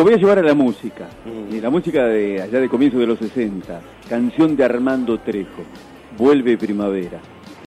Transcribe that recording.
lo voy a llevar a la música. Mm. La música de allá de comienzo de los 60. Canción de Armando Trejo. Vuelve primavera.